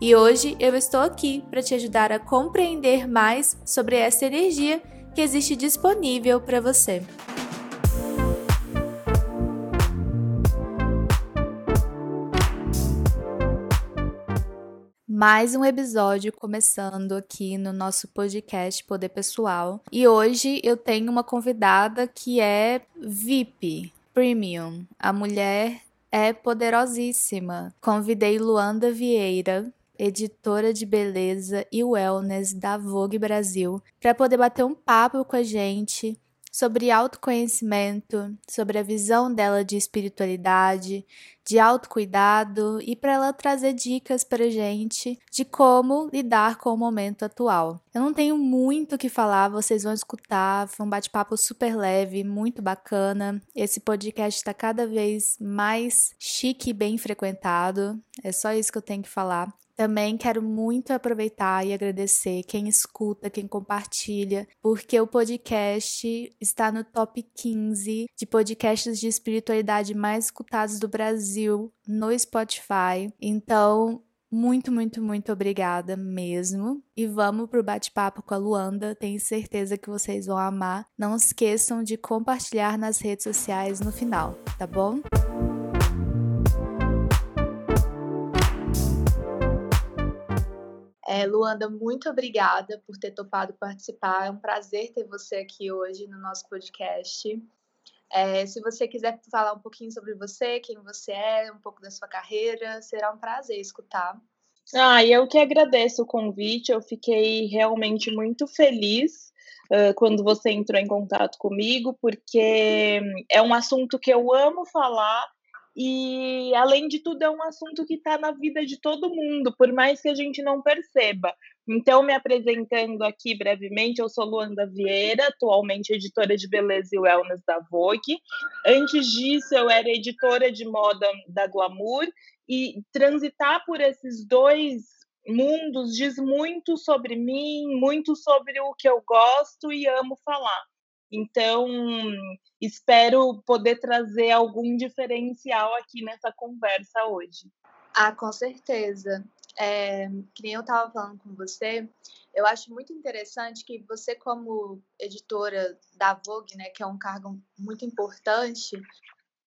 E hoje eu estou aqui para te ajudar a compreender mais sobre essa energia que existe disponível para você. mais um episódio começando aqui no nosso podcast Poder Pessoal. E hoje eu tenho uma convidada que é VIP, Premium. A mulher é poderosíssima. Convidei Luanda Vieira editora de beleza e wellness da Vogue Brasil, para poder bater um papo com a gente sobre autoconhecimento, sobre a visão dela de espiritualidade, de autocuidado e para ela trazer dicas para gente de como lidar com o momento atual. Eu não tenho muito o que falar, vocês vão escutar, foi um bate-papo super leve, muito bacana. Esse podcast está cada vez mais chique e bem frequentado, é só isso que eu tenho que falar. Também quero muito aproveitar e agradecer quem escuta, quem compartilha, porque o podcast está no top 15 de podcasts de espiritualidade mais escutados do Brasil no Spotify. Então, muito, muito, muito obrigada mesmo. E vamos pro bate-papo com a Luanda. Tenho certeza que vocês vão amar. Não esqueçam de compartilhar nas redes sociais no final, tá bom? É, Luanda, muito obrigada por ter topado participar. É um prazer ter você aqui hoje no nosso podcast. É, se você quiser falar um pouquinho sobre você, quem você é, um pouco da sua carreira, será um prazer escutar. Ah, eu que agradeço o convite. Eu fiquei realmente muito feliz uh, quando você entrou em contato comigo, porque é um assunto que eu amo falar e, além de tudo, é um assunto que está na vida de todo mundo, por mais que a gente não perceba. Então, me apresentando aqui brevemente, eu sou Luanda Vieira, atualmente editora de beleza e wellness da Vogue. Antes disso, eu era editora de moda da Glamour, e transitar por esses dois mundos diz muito sobre mim, muito sobre o que eu gosto e amo falar. Então, espero poder trazer algum diferencial aqui nessa conversa hoje. Ah, com certeza. É, que nem eu estava falando com você, eu acho muito interessante que você, como editora da Vogue, né, que é um cargo muito importante,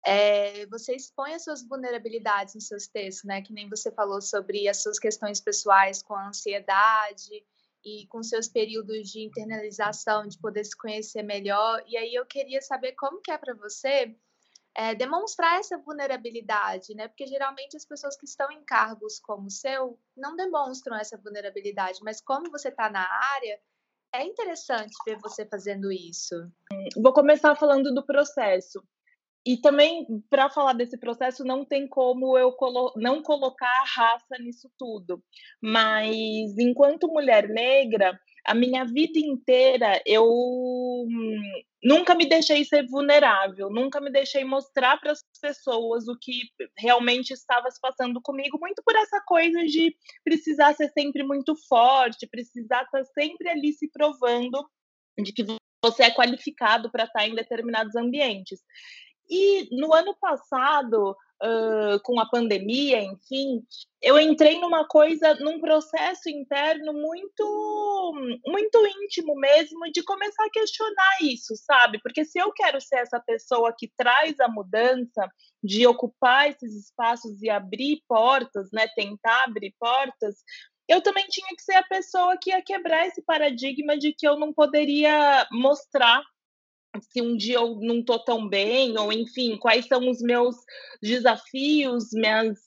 é, você expõe as suas vulnerabilidades nos seus textos, né? Que nem você falou sobre as suas questões pessoais com a ansiedade, e com seus períodos de internalização, de poder se conhecer melhor. E aí eu queria saber como que é para você é, demonstrar essa vulnerabilidade, né? Porque geralmente as pessoas que estão em cargos como o seu não demonstram essa vulnerabilidade, mas como você está na área, é interessante ver você fazendo isso. Vou começar falando do processo. E também, para falar desse processo, não tem como eu colo não colocar a raça nisso tudo. Mas, enquanto mulher negra, a minha vida inteira eu nunca me deixei ser vulnerável, nunca me deixei mostrar para as pessoas o que realmente estava se passando comigo, muito por essa coisa de precisar ser sempre muito forte, precisar estar sempre ali se provando de que você é qualificado para estar em determinados ambientes. E no ano passado, uh, com a pandemia, enfim, eu entrei numa coisa, num processo interno muito, muito íntimo mesmo, de começar a questionar isso, sabe? Porque se eu quero ser essa pessoa que traz a mudança, de ocupar esses espaços e abrir portas, né? Tentar abrir portas, eu também tinha que ser a pessoa que ia quebrar esse paradigma de que eu não poderia mostrar se um dia eu não tô tão bem, ou enfim, quais são os meus desafios, minhas,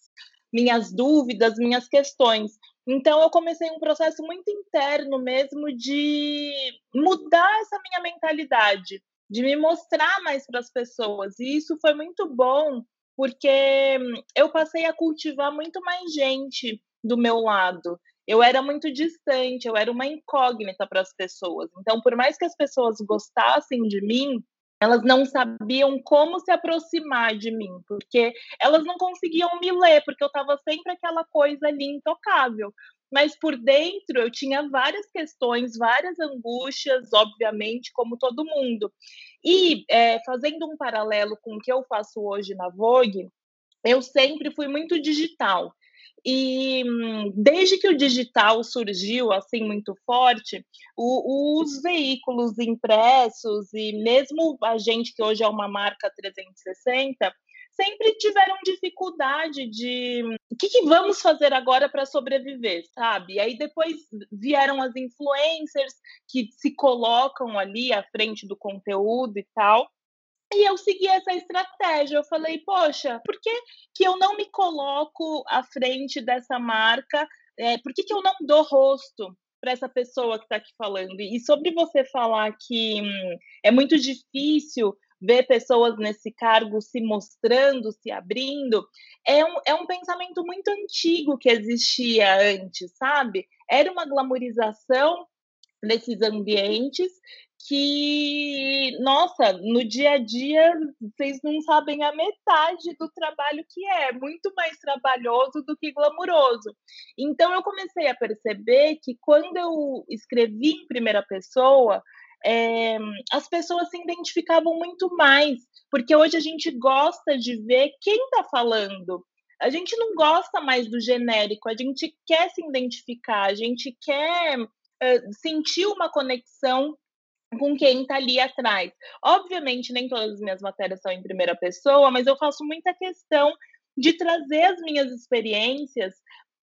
minhas dúvidas, minhas questões. Então, eu comecei um processo muito interno mesmo de mudar essa minha mentalidade, de me mostrar mais para as pessoas. E isso foi muito bom, porque eu passei a cultivar muito mais gente do meu lado. Eu era muito distante, eu era uma incógnita para as pessoas. Então, por mais que as pessoas gostassem de mim, elas não sabiam como se aproximar de mim, porque elas não conseguiam me ler, porque eu estava sempre aquela coisa ali intocável. Mas por dentro eu tinha várias questões, várias angústias, obviamente, como todo mundo. E é, fazendo um paralelo com o que eu faço hoje na Vogue, eu sempre fui muito digital. E desde que o digital surgiu assim muito forte, o, os veículos impressos e mesmo a gente que hoje é uma marca 360 sempre tiveram dificuldade de o que, que vamos fazer agora para sobreviver, sabe? E aí depois vieram as influencers que se colocam ali à frente do conteúdo e tal. E eu segui essa estratégia. Eu falei, poxa, por que, que eu não me coloco à frente dessa marca? É, por que, que eu não dou rosto para essa pessoa que está aqui falando? E sobre você falar que hum, é muito difícil ver pessoas nesse cargo se mostrando, se abrindo, é um, é um pensamento muito antigo que existia antes, sabe? Era uma glamorização desses ambientes que, nossa, no dia a dia vocês não sabem a metade do trabalho que é, muito mais trabalhoso do que glamuroso. Então eu comecei a perceber que quando eu escrevi em primeira pessoa, é, as pessoas se identificavam muito mais, porque hoje a gente gosta de ver quem está falando. A gente não gosta mais do genérico, a gente quer se identificar, a gente quer uh, sentir uma conexão com quem está ali atrás. Obviamente, nem todas as minhas matérias são em primeira pessoa, mas eu faço muita questão de trazer as minhas experiências,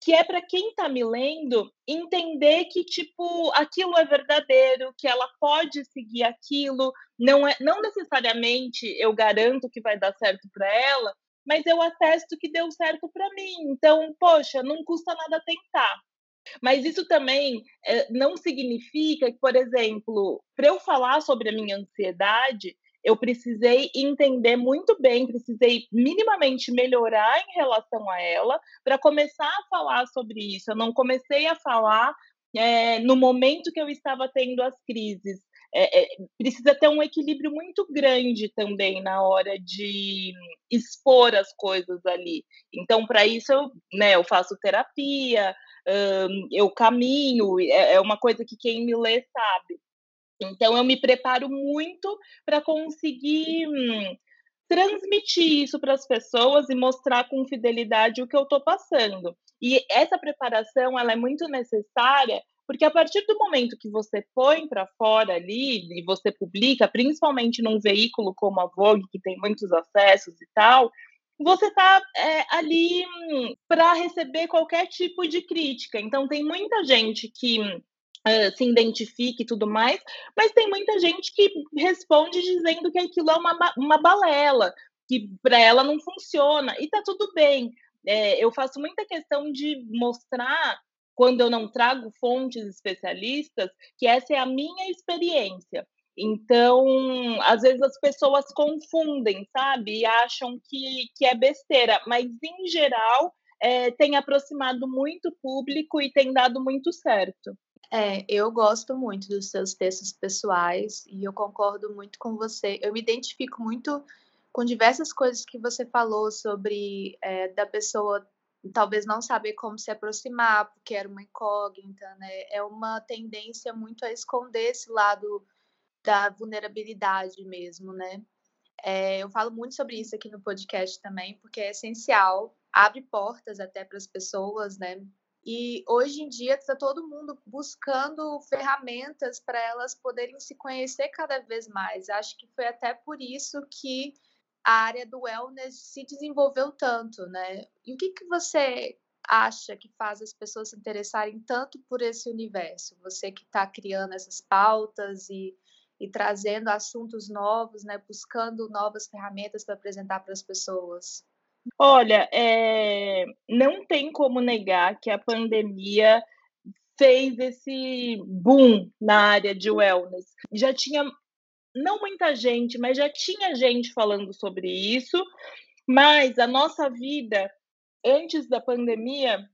que é para quem está me lendo entender que tipo aquilo é verdadeiro, que ela pode seguir aquilo, não é, não necessariamente eu garanto que vai dar certo para ela, mas eu atesto que deu certo para mim. Então, poxa, não custa nada tentar. Mas isso também é, não significa que, por exemplo, para eu falar sobre a minha ansiedade, eu precisei entender muito bem, precisei minimamente melhorar em relação a ela para começar a falar sobre isso. Eu não comecei a falar é, no momento que eu estava tendo as crises. É, é, precisa ter um equilíbrio muito grande também na hora de expor as coisas ali. Então, para isso, eu, né, eu faço terapia, eu caminho, é, é uma coisa que quem me lê sabe. Então, eu me preparo muito para conseguir hum, transmitir isso para as pessoas e mostrar com fidelidade o que eu estou passando. E essa preparação ela é muito necessária porque a partir do momento que você põe para fora ali e você publica, principalmente num veículo como a Vogue, que tem muitos acessos e tal, você está é, ali hum, para receber qualquer tipo de crítica. Então, tem muita gente que uh, se identifica e tudo mais, mas tem muita gente que responde dizendo que aquilo é uma, uma balela, que para ela não funciona, e tá tudo bem. É, eu faço muita questão de mostrar, quando eu não trago fontes especialistas, que essa é a minha experiência. Então, às vezes as pessoas confundem, sabe? E acham que, que é besteira, mas em geral é, tem aproximado muito público e tem dado muito certo. É, eu gosto muito dos seus textos pessoais e eu concordo muito com você. Eu me identifico muito com diversas coisas que você falou sobre é, da pessoa talvez não saber como se aproximar, porque era uma incógnita, né? É uma tendência muito a esconder esse lado da vulnerabilidade mesmo, né? É, eu falo muito sobre isso aqui no podcast também, porque é essencial, abre portas até para as pessoas, né? E hoje em dia está todo mundo buscando ferramentas para elas poderem se conhecer cada vez mais. Acho que foi até por isso que a área do wellness se desenvolveu tanto, né? E o que, que você acha que faz as pessoas se interessarem tanto por esse universo? Você que está criando essas pautas e, e trazendo assuntos novos, né? Buscando novas ferramentas para apresentar para as pessoas. Olha, é, não tem como negar que a pandemia fez esse boom na área de wellness. Já tinha não muita gente, mas já tinha gente falando sobre isso, mas a nossa vida antes da pandemia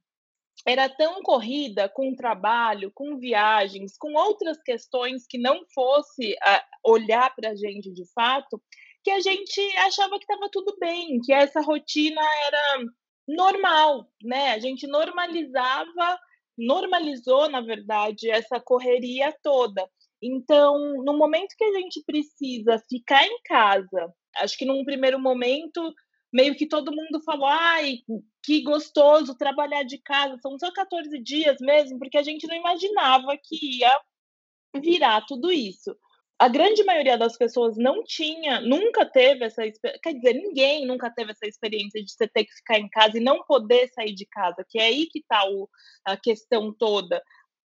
era tão corrida com trabalho, com viagens, com outras questões que não fosse olhar para a gente de fato, que a gente achava que estava tudo bem, que essa rotina era normal, né? A gente normalizava, normalizou, na verdade, essa correria toda. Então, no momento que a gente precisa ficar em casa, acho que num primeiro momento meio que todo mundo falou: ai, que gostoso trabalhar de casa, são só 14 dias mesmo, porque a gente não imaginava que ia virar tudo isso. A grande maioria das pessoas não tinha, nunca teve essa quer dizer, ninguém nunca teve essa experiência de você ter que ficar em casa e não poder sair de casa, que é aí que está a questão toda.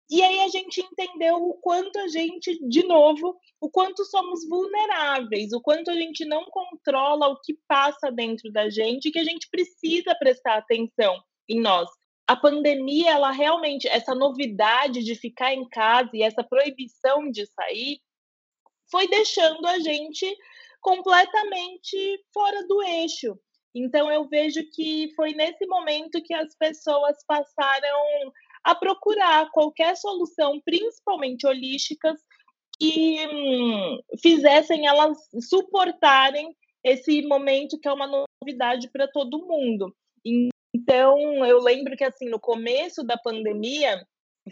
E aí a gente entendeu o quanto a gente, de novo, o quanto somos vulneráveis, o quanto a gente não controla o que passa dentro da gente que a gente precisa prestar atenção em nós. A pandemia, ela realmente, essa novidade de ficar em casa e essa proibição de sair, foi deixando a gente completamente fora do eixo. Então, eu vejo que foi nesse momento que as pessoas passaram a procurar qualquer solução, principalmente holísticas, que hum, fizessem elas suportarem esse momento que é uma novidade para todo mundo. Então, eu lembro que assim, no começo da pandemia,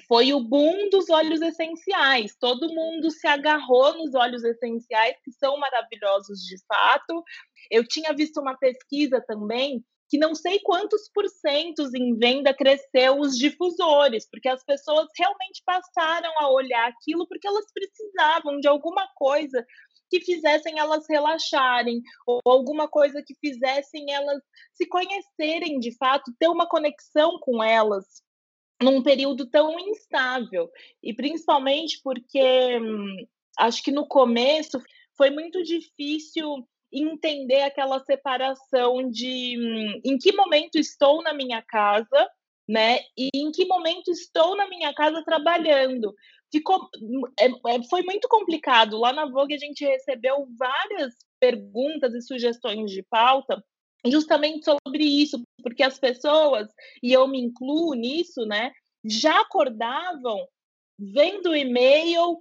foi o boom dos óleos essenciais. Todo mundo se agarrou nos óleos essenciais, que são maravilhosos de fato. Eu tinha visto uma pesquisa também que não sei quantos porcentos em venda cresceu os difusores, porque as pessoas realmente passaram a olhar aquilo porque elas precisavam de alguma coisa que fizessem elas relaxarem, ou alguma coisa que fizessem elas se conhecerem de fato, ter uma conexão com elas num período tão instável. E principalmente porque hum, acho que no começo foi muito difícil entender aquela separação de hum, em que momento estou na minha casa, né? E em que momento estou na minha casa trabalhando. Ficou, é, é, foi muito complicado. Lá na Vogue a gente recebeu várias perguntas e sugestões de pauta justamente sobre isso, porque as pessoas, e eu me incluo nisso, né, já acordavam vendo o e-mail,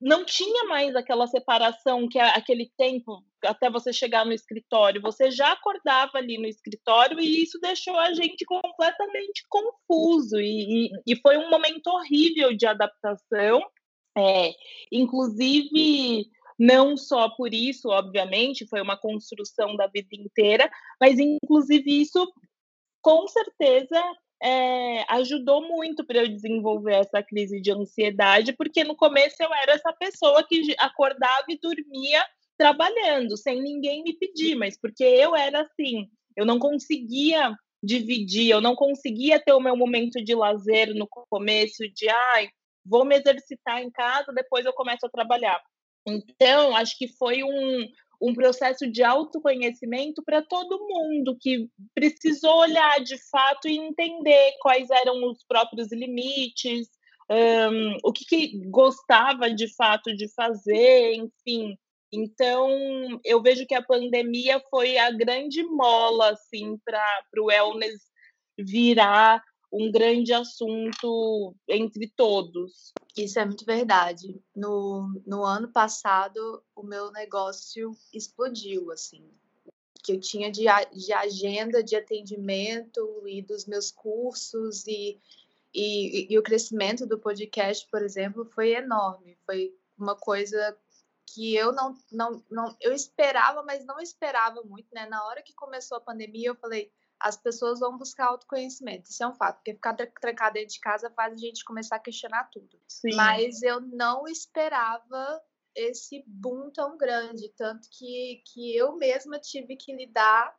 não tinha mais aquela separação que é aquele tempo até você chegar no escritório. Você já acordava ali no escritório e isso deixou a gente completamente confuso. E, e, e foi um momento horrível de adaptação. É, inclusive, não só por isso, obviamente, foi uma construção da vida inteira, mas inclusive isso com certeza é, ajudou muito para eu desenvolver essa crise de ansiedade, porque no começo eu era essa pessoa que acordava e dormia trabalhando, sem ninguém me pedir, mas porque eu era assim, eu não conseguia dividir, eu não conseguia ter o meu momento de lazer no começo, de ai, vou me exercitar em casa, depois eu começo a trabalhar. Então, acho que foi um, um processo de autoconhecimento para todo mundo que precisou olhar de fato e entender quais eram os próprios limites, um, o que, que gostava de fato de fazer, enfim. Então, eu vejo que a pandemia foi a grande mola assim para o wellness virar um grande assunto entre todos. Isso é muito verdade. No, no ano passado, o meu negócio explodiu, assim. Que eu tinha de, de agenda de atendimento e dos meus cursos e, e, e o crescimento do podcast, por exemplo, foi enorme. Foi uma coisa que eu não, não, não eu esperava, mas não esperava muito, né? Na hora que começou a pandemia, eu falei, as pessoas vão buscar autoconhecimento. Isso é um fato, porque ficar trancado dentro de casa faz a gente começar a questionar tudo. Sim. Mas eu não esperava esse boom tão grande, tanto que, que eu mesma tive que lidar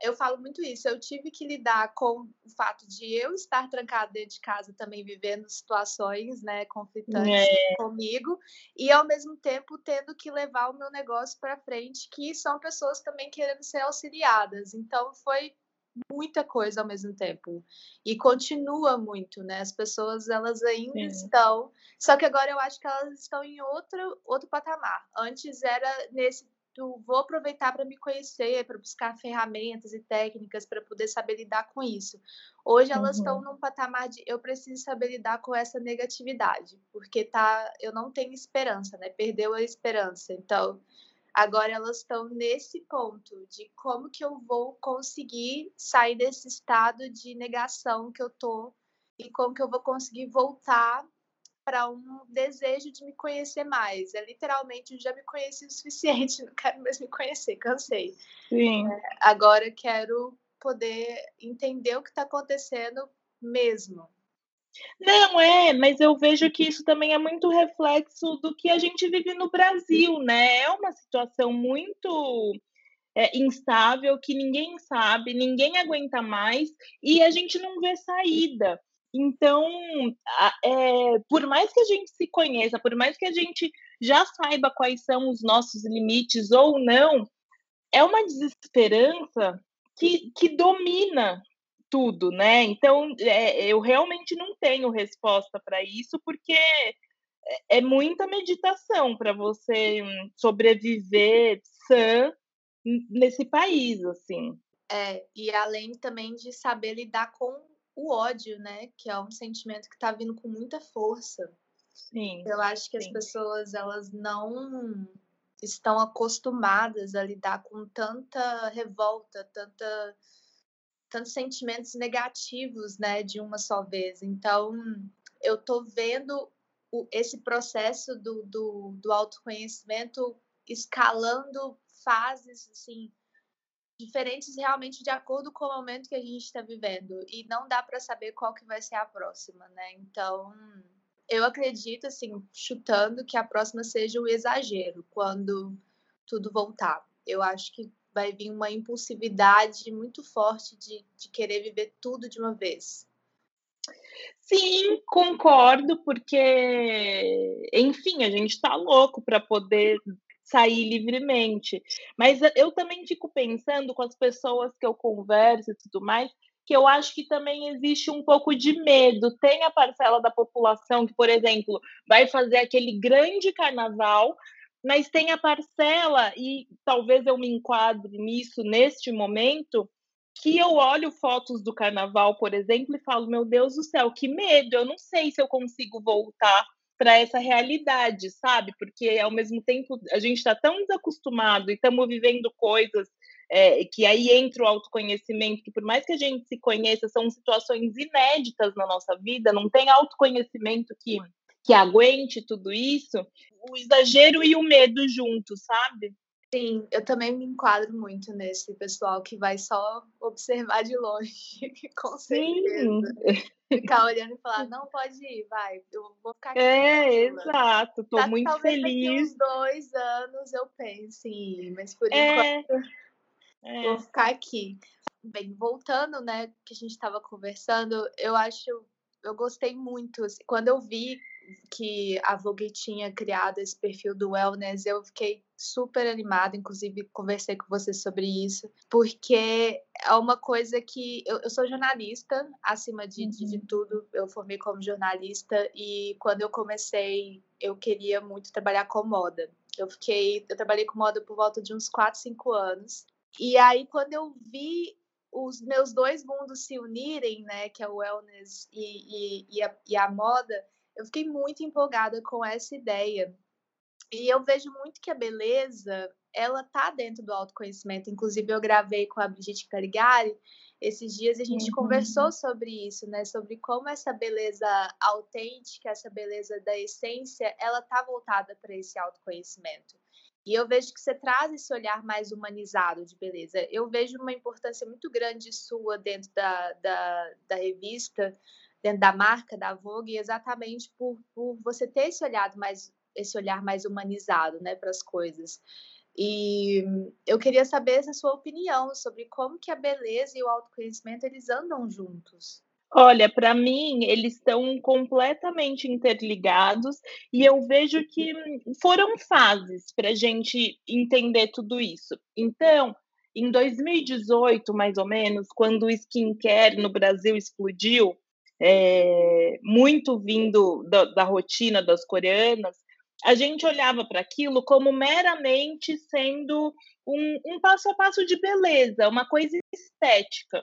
eu falo muito isso. Eu tive que lidar com o fato de eu estar trancada dentro de casa também vivendo situações, né, conflitantes é. comigo e ao mesmo tempo tendo que levar o meu negócio para frente, que são pessoas também querendo ser auxiliadas. Então foi muita coisa ao mesmo tempo e continua muito, né? As pessoas elas ainda Sim. estão, só que agora eu acho que elas estão em outro outro patamar. Antes era nesse vou aproveitar para me conhecer, para buscar ferramentas e técnicas para poder saber lidar com isso. Hoje elas uhum. estão num patamar de eu preciso saber lidar com essa negatividade, porque tá, eu não tenho esperança, né? Perdeu a esperança. Então, agora elas estão nesse ponto de como que eu vou conseguir sair desse estado de negação que eu tô e como que eu vou conseguir voltar para um desejo de me conhecer mais. É literalmente, eu já me conheci o suficiente, não quero mais me conhecer, cansei. Sim. É, agora quero poder entender o que está acontecendo mesmo. Não, é, mas eu vejo que isso também é muito reflexo do que a gente vive no Brasil, né? É uma situação muito é, instável que ninguém sabe, ninguém aguenta mais e a gente não vê saída. Então, é, por mais que a gente se conheça, por mais que a gente já saiba quais são os nossos limites ou não, é uma desesperança que, que domina tudo, né? Então, é, eu realmente não tenho resposta para isso, porque é, é muita meditação para você sobreviver sã nesse país, assim. É, e além também de saber lidar com o ódio, né? Que é um sentimento que está vindo com muita força. Sim. Eu acho que sim. as pessoas elas não estão acostumadas a lidar com tanta revolta, tanta tantos sentimentos negativos, né, de uma só vez. Então, eu tô vendo o, esse processo do, do, do autoconhecimento escalando fases, assim, diferentes realmente de acordo com o momento que a gente está vivendo e não dá para saber qual que vai ser a próxima, né? Então, eu acredito assim, chutando que a próxima seja o exagero quando tudo voltar. Eu acho que vai vir uma impulsividade muito forte de, de querer viver tudo de uma vez. Sim, concordo, porque, enfim, a gente está louco para poder sair livremente. Mas eu também fico pensando com as pessoas que eu converso e tudo mais, que eu acho que também existe um pouco de medo. Tem a parcela da população que, por exemplo, vai fazer aquele grande carnaval, mas tem a parcela, e talvez eu me enquadre nisso neste momento, que eu olho fotos do carnaval, por exemplo, e falo: meu Deus do céu, que medo, eu não sei se eu consigo voltar para essa realidade, sabe? Porque ao mesmo tempo a gente está tão desacostumado e estamos vivendo coisas é, que aí entra o autoconhecimento, que por mais que a gente se conheça, são situações inéditas na nossa vida, não tem autoconhecimento que, que aguente tudo isso, o exagero e o medo juntos, sabe? Sim, eu também me enquadro muito nesse pessoal que vai só observar de longe, com certeza. Sim. Ficar olhando e falar, não pode ir, vai, eu vou ficar aqui. É, exato, tô tá, muito talvez feliz. Daqui uns dois anos eu pense em ir, mas por é. enquanto é. vou ficar aqui. Bem, voltando, né, que a gente estava conversando, eu acho, eu gostei muito, assim, quando eu vi que a Vogue tinha criado esse perfil do wellness, eu fiquei super animada, inclusive conversei com você sobre isso, porque é uma coisa que eu, eu sou jornalista, acima de, uhum. de, de, uhum. tudo, eu formei como jornalista e quando eu comecei, eu queria muito trabalhar com moda. Eu fiquei, eu trabalhei com moda por volta de uns 4, 5 anos. E aí quando eu vi os meus dois mundos se unirem, né, que é o wellness e, e, e, a, e a moda, eu fiquei muito empolgada com essa ideia. E eu vejo muito que a beleza, ela tá dentro do autoconhecimento. Inclusive, eu gravei com a Brigitte Caligari esses dias e a gente uhum. conversou sobre isso, né? Sobre como essa beleza autêntica, essa beleza da essência, ela tá voltada para esse autoconhecimento. E eu vejo que você traz esse olhar mais humanizado de beleza. Eu vejo uma importância muito grande sua dentro da, da, da revista, dentro da marca da Vogue, exatamente por, por você ter esse olhar mais esse olhar mais humanizado, né, para as coisas. E eu queria saber a sua opinião sobre como que a beleza e o autoconhecimento eles andam juntos. Olha, para mim, eles estão completamente interligados e eu vejo que foram fases para a gente entender tudo isso. Então, em 2018, mais ou menos, quando o skincare no Brasil explodiu, é, muito vindo da, da rotina das coreanas, a gente olhava para aquilo como meramente sendo um, um passo a passo de beleza, uma coisa estética.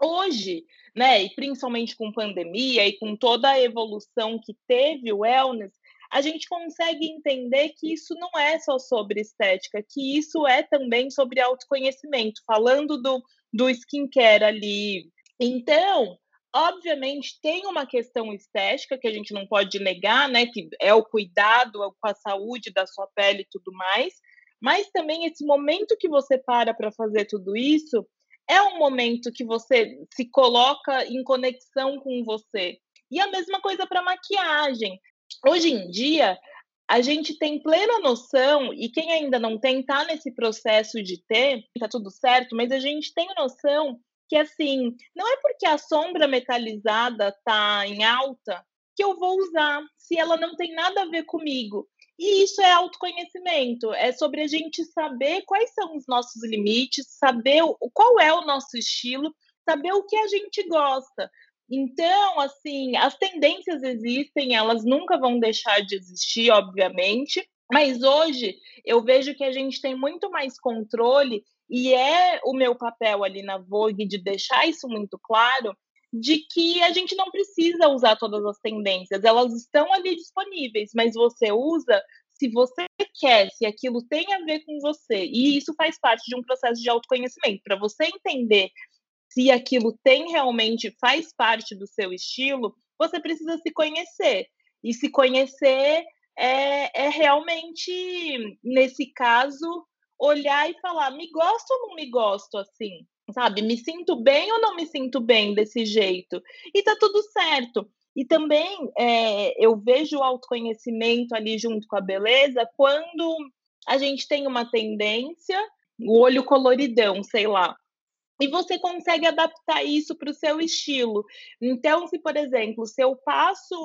Hoje, né, e principalmente com pandemia e com toda a evolução que teve o wellness, a gente consegue entender que isso não é só sobre estética, que isso é também sobre autoconhecimento, falando do, do skincare ali. Então, obviamente, tem uma questão estética que a gente não pode negar, né? Que é o cuidado com a saúde da sua pele e tudo mais, mas também esse momento que você para para fazer tudo isso é um momento que você se coloca em conexão com você. E a mesma coisa para maquiagem. Hoje em dia, a gente tem plena noção, e quem ainda não tem, está nesse processo de ter, está tudo certo, mas a gente tem noção que, assim, não é porque a sombra metalizada está em alta que eu vou usar, se ela não tem nada a ver comigo. E isso é autoconhecimento, é sobre a gente saber quais são os nossos limites, saber qual é o nosso estilo, saber o que a gente gosta. Então, assim, as tendências existem, elas nunca vão deixar de existir, obviamente, mas hoje eu vejo que a gente tem muito mais controle e é o meu papel ali na Vogue de deixar isso muito claro, de que a gente não precisa usar todas as tendências, elas estão ali disponíveis, mas você usa se você quer, se aquilo tem a ver com você. E isso faz parte de um processo de autoconhecimento, para você entender se aquilo tem realmente faz parte do seu estilo, você precisa se conhecer. E se conhecer é, é realmente, nesse caso, olhar e falar: me gosto ou não me gosto assim? sabe? Me sinto bem ou não me sinto bem desse jeito? E tá tudo certo. E também é, eu vejo o autoconhecimento ali junto com a beleza quando a gente tem uma tendência, o olho coloridão, sei lá. E você consegue adaptar isso para o seu estilo. Então, se, por exemplo, se eu passo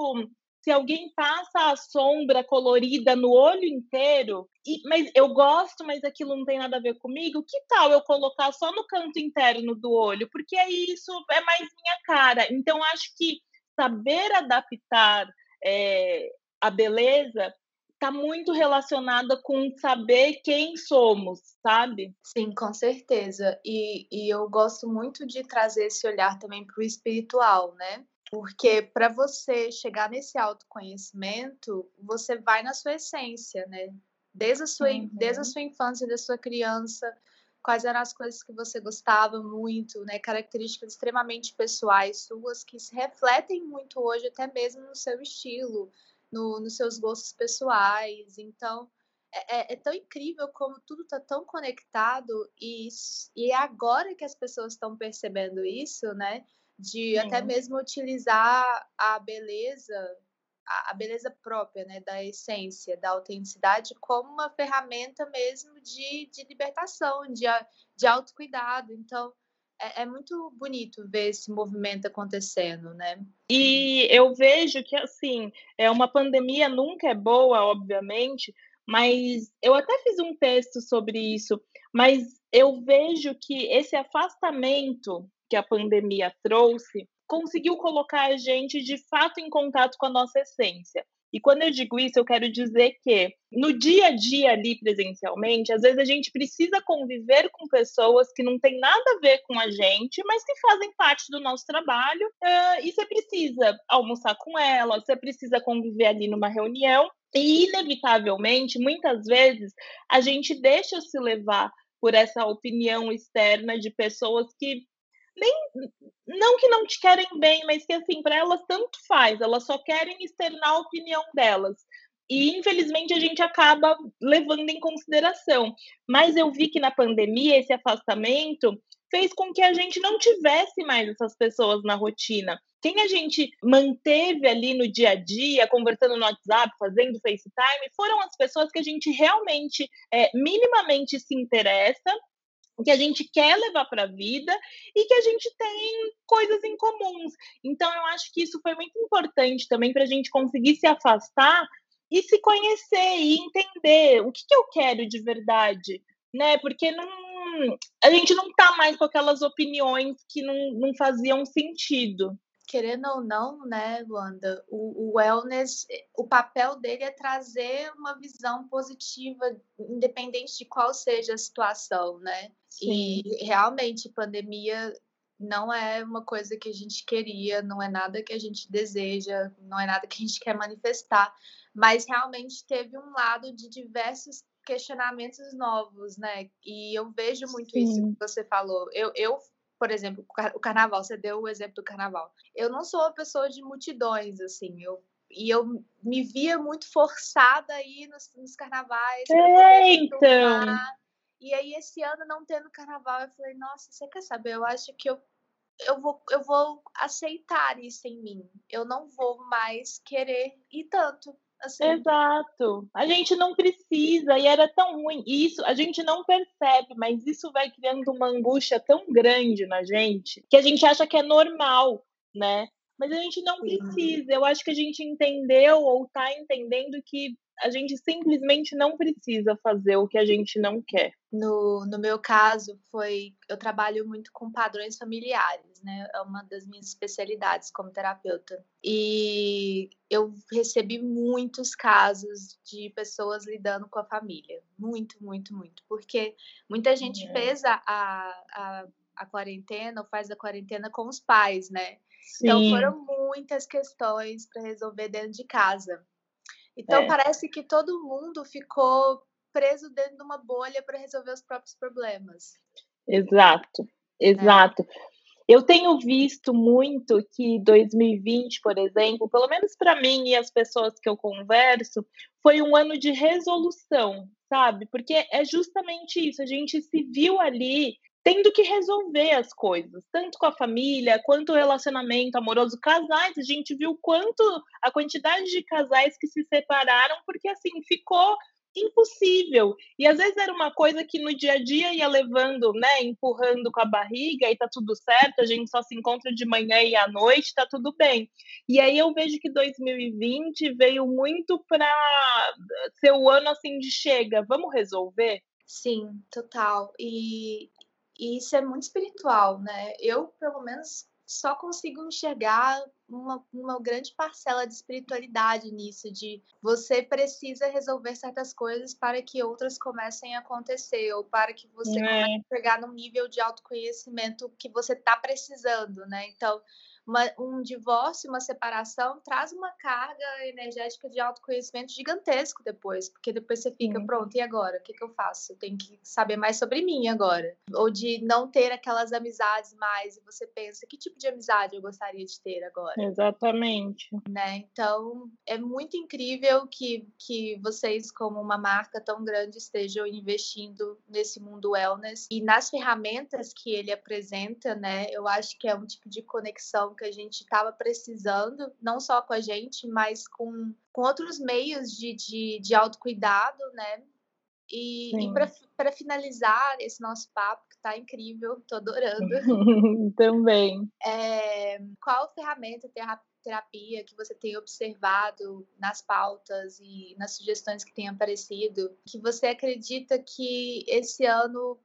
se alguém passa a sombra colorida no olho inteiro, e, mas eu gosto, mas aquilo não tem nada a ver comigo, que tal eu colocar só no canto interno do olho? Porque isso é mais minha cara. Então, acho que saber adaptar é, a beleza está muito relacionada com saber quem somos, sabe? Sim, com certeza. E, e eu gosto muito de trazer esse olhar também para o espiritual, né? Porque para você chegar nesse autoconhecimento, você vai na sua essência, né? Desde a sua, uhum. desde a sua infância, da sua criança, quais eram as coisas que você gostava muito, né? Características extremamente pessoais suas que se refletem muito hoje, até mesmo no seu estilo, no, nos seus gostos pessoais. Então, é, é, é tão incrível como tudo está tão conectado e, e é agora que as pessoas estão percebendo isso, né? De até mesmo utilizar a beleza, a, a, beleza própria, né, da essência, da autenticidade, como uma ferramenta mesmo de, de libertação, de, de autocuidado. Então, é, é, muito bonito ver esse movimento acontecendo, né? E eu vejo que, assim, é uma pandemia nunca é boa, obviamente, mas eu até fiz um texto sobre isso, mas eu vejo que esse afastamento que a pandemia trouxe, conseguiu colocar a gente de fato em contato com a nossa essência. E quando eu digo isso, eu quero dizer que no dia a dia ali presencialmente, às vezes a gente precisa conviver com pessoas que não têm nada a ver com a gente, mas que fazem parte do nosso trabalho. Uh, e você precisa almoçar com elas, você precisa conviver ali numa reunião. E, inevitavelmente, muitas vezes, a gente deixa se levar por essa opinião externa de pessoas que nem não que não te querem bem, mas que assim, para elas tanto faz, elas só querem externar a opinião delas. e infelizmente a gente acaba levando em consideração. Mas eu vi que na pandemia esse afastamento fez com que a gente não tivesse mais essas pessoas na rotina. Quem a gente manteve ali no dia a dia, conversando no WhatsApp, fazendo FaceTime, foram as pessoas que a gente realmente, é, minimamente se interessa que a gente quer levar para a vida e que a gente tem coisas em comuns. Então, eu acho que isso foi muito importante também para a gente conseguir se afastar e se conhecer e entender o que, que eu quero de verdade, né? Porque não, a gente não tá mais com aquelas opiniões que não, não faziam sentido querendo ou não, né, Luanda, o, o wellness, o papel dele é trazer uma visão positiva, independente de qual seja a situação, né? Sim. E realmente, pandemia não é uma coisa que a gente queria, não é nada que a gente deseja, não é nada que a gente quer manifestar, mas realmente teve um lado de diversos questionamentos novos, né? E eu vejo muito Sim. isso que você falou. Eu, eu por exemplo, o carnaval, você deu o exemplo do carnaval. Eu não sou uma pessoa de multidões, assim, eu e eu me via muito forçada aí nos, nos carnavais. É, então. E aí, esse ano, não tendo carnaval, eu falei, nossa, você quer saber? Eu acho que eu, eu, vou, eu vou aceitar isso em mim. Eu não vou mais querer ir tanto. Assim. Exato. A gente não precisa e era tão ruim. Isso a gente não percebe, mas isso vai criando uma angústia tão grande na gente que a gente acha que é normal, né? Mas a gente não precisa. Eu acho que a gente entendeu ou está entendendo que a gente simplesmente não precisa fazer o que a gente não quer. No, no meu caso, foi. Eu trabalho muito com padrões familiares, né? É uma das minhas especialidades como terapeuta. E eu recebi muitos casos de pessoas lidando com a família. Muito, muito, muito. Porque muita gente é. fez a, a, a quarentena, ou faz a quarentena com os pais, né? Então, Sim. Então foram muitas questões para resolver dentro de casa. Então é. parece que todo mundo ficou preso dentro de uma bolha para resolver os próprios problemas. Exato, exato. É. Eu tenho visto muito que 2020, por exemplo, pelo menos para mim e as pessoas que eu converso, foi um ano de resolução, sabe? Porque é justamente isso, a gente se viu ali tendo que resolver as coisas, tanto com a família quanto o relacionamento amoroso, casais, a gente viu quanto a quantidade de casais que se separaram porque assim ficou impossível. E às vezes era uma coisa que no dia a dia ia levando, né, empurrando com a barriga e tá tudo certo, a gente só se encontra de manhã e à noite, tá tudo bem. E aí eu vejo que 2020 veio muito para ser o ano assim de chega, vamos resolver? Sim, total. E, e isso é muito espiritual, né? Eu, pelo menos, só consigo enxergar uma, uma grande parcela de espiritualidade nisso, de você precisa resolver certas coisas para que outras comecem a acontecer, ou para que você é. comece a chegar num nível de autoconhecimento que você está precisando, né? Então, uma, um divórcio, uma separação, traz uma carga energética de autoconhecimento gigantesco depois, porque depois você fica, Sim. pronto, e agora? O que, que eu faço? Eu tenho que saber mais sobre mim agora. Ou de não ter aquelas amizades mais, e você pensa, que tipo de amizade eu gostaria de ter agora? Exatamente. Né? Então, é muito incrível que, que vocês, como uma marca tão grande, estejam investindo nesse mundo wellness e nas ferramentas que ele apresenta, né? Eu acho que é um tipo de conexão que a gente estava precisando, não só com a gente, mas com, com outros meios de, de, de autocuidado, né? E, e para finalizar esse nosso papo, que está incrível, estou adorando. Também. É, qual ferramenta, terapia que você tem observado nas pautas e nas sugestões que têm aparecido, que você acredita que esse ano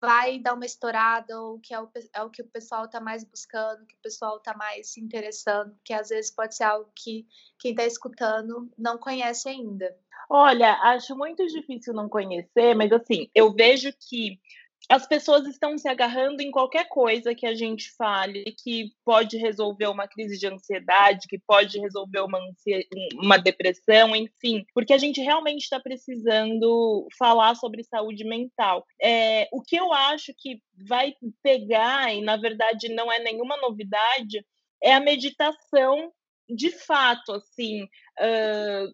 vai dar uma estourada ou que é o, é o que o pessoal está mais buscando, que o pessoal está mais se interessando, que às vezes pode ser algo que quem está escutando não conhece ainda. Olha, acho muito difícil não conhecer, mas assim, eu vejo que as pessoas estão se agarrando em qualquer coisa que a gente fale que pode resolver uma crise de ansiedade, que pode resolver uma, uma depressão, enfim, porque a gente realmente está precisando falar sobre saúde mental. É, o que eu acho que vai pegar, e na verdade não é nenhuma novidade, é a meditação de fato, assim,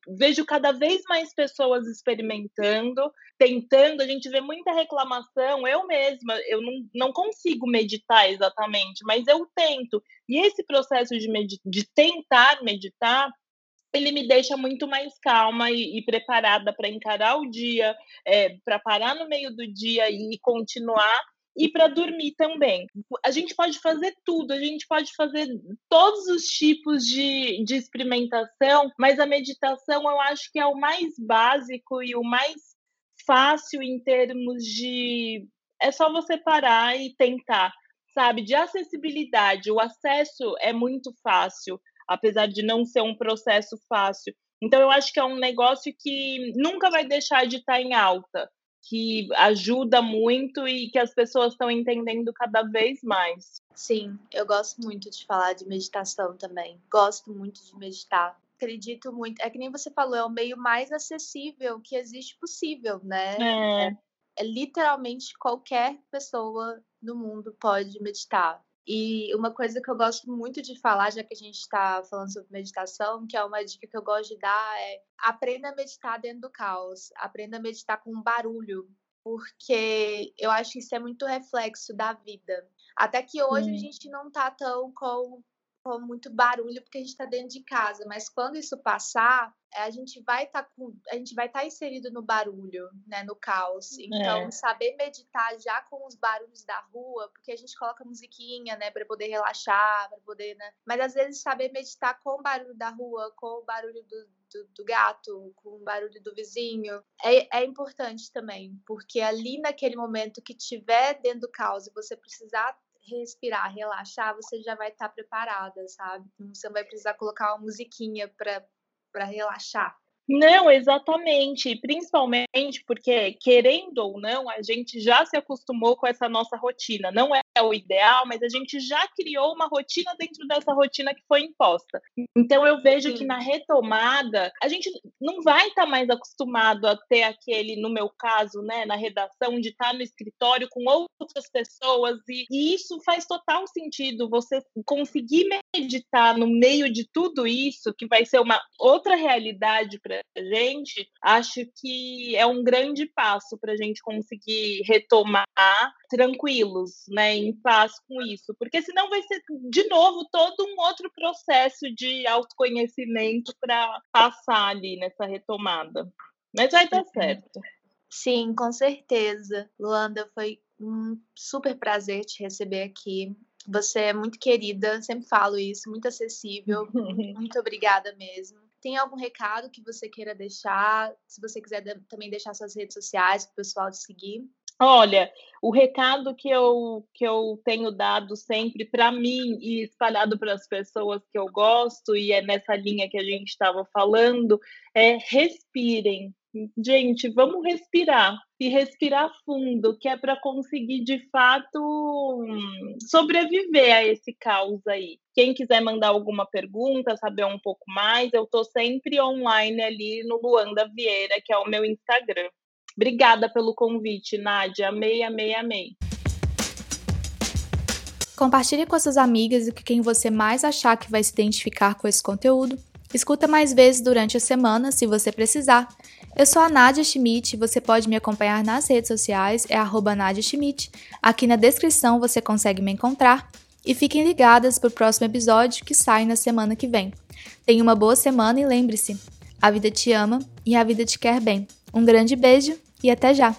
vejo cada vez mais pessoas experimentando, tentando. A gente vê muita reclamação. Eu mesma, eu não, não consigo meditar exatamente, mas eu tento. E esse processo de, de tentar meditar ele me deixa muito mais calma e, e preparada para encarar o dia, é, para parar no meio do dia e continuar e para dormir também. A gente pode fazer tudo, a gente pode fazer todos os tipos de, de experimentação, mas a meditação eu acho que é o mais básico e o mais fácil em termos de. É só você parar e tentar, sabe? De acessibilidade, o acesso é muito fácil apesar de não ser um processo fácil. Então, eu acho que é um negócio que nunca vai deixar de estar em alta, que ajuda muito e que as pessoas estão entendendo cada vez mais. Sim, eu gosto muito de falar de meditação também. Gosto muito de meditar. Acredito muito. É que nem você falou, é o meio mais acessível que existe possível, né? É. é, é literalmente qualquer pessoa no mundo pode meditar. E uma coisa que eu gosto muito de falar, já que a gente está falando sobre meditação, que é uma dica que eu gosto de dar, é aprenda a meditar dentro do caos, aprenda a meditar com barulho, porque eu acho que isso é muito reflexo da vida. Até que hoje a gente não tá tão com com muito barulho porque a gente está dentro de casa, mas quando isso passar, a gente vai estar tá com, a gente vai estar tá inserido no barulho, né, no caos. Então, é. saber meditar já com os barulhos da rua, porque a gente coloca musiquinha, né, para poder relaxar, para poder, né? Mas às vezes saber meditar com o barulho da rua, com o barulho do, do, do gato, com o barulho do vizinho, é, é importante também, porque ali naquele momento que tiver dentro do caos e você precisar respirar, relaxar, você já vai estar tá preparada, sabe? Você não vai precisar colocar uma musiquinha para relaxar. Não, exatamente. Principalmente porque, querendo ou não, a gente já se acostumou com essa nossa rotina. Não é o ideal, mas a gente já criou uma rotina dentro dessa rotina que foi imposta. Então, eu vejo Sim. que na retomada, a gente não vai estar tá mais acostumado a ter aquele, no meu caso, né, na redação, de estar tá no escritório com outras pessoas. E, e isso faz total sentido. Você conseguir meditar no meio de tudo isso, que vai ser uma outra realidade para a gente, acho que é um grande passo para a gente conseguir retomar tranquilos, né, em paz com isso, porque senão vai ser de novo todo um outro processo de autoconhecimento para passar ali nessa retomada. Mas vai dar certo. Sim, com certeza. Luanda, foi um super prazer te receber aqui. Você é muito querida, sempre falo isso, muito acessível. muito obrigada mesmo. Tem algum recado que você queira deixar? Se você quiser também deixar suas redes sociais para o pessoal te seguir. Olha, o recado que eu, que eu tenho dado sempre para mim e espalhado para as pessoas que eu gosto, e é nessa linha que a gente estava falando, é respirem, gente, vamos respirar e respirar fundo, que é para conseguir de fato sobreviver a esse caos aí. Quem quiser mandar alguma pergunta, saber um pouco mais, eu estou sempre online ali no Luanda Vieira, que é o meu Instagram. Obrigada pelo convite, Nádia. Amei, amei, amei. Compartilhe com suas amigas e com quem você mais achar que vai se identificar com esse conteúdo. Escuta mais vezes durante a semana, se você precisar. Eu sou a Nadia Schmidt, você pode me acompanhar nas redes sociais, é arroba Nadia Schmidt. Aqui na descrição você consegue me encontrar. E fiquem ligadas para o próximo episódio que sai na semana que vem. Tenha uma boa semana e lembre-se, a vida te ama e a vida te quer bem. Um grande beijo e até já!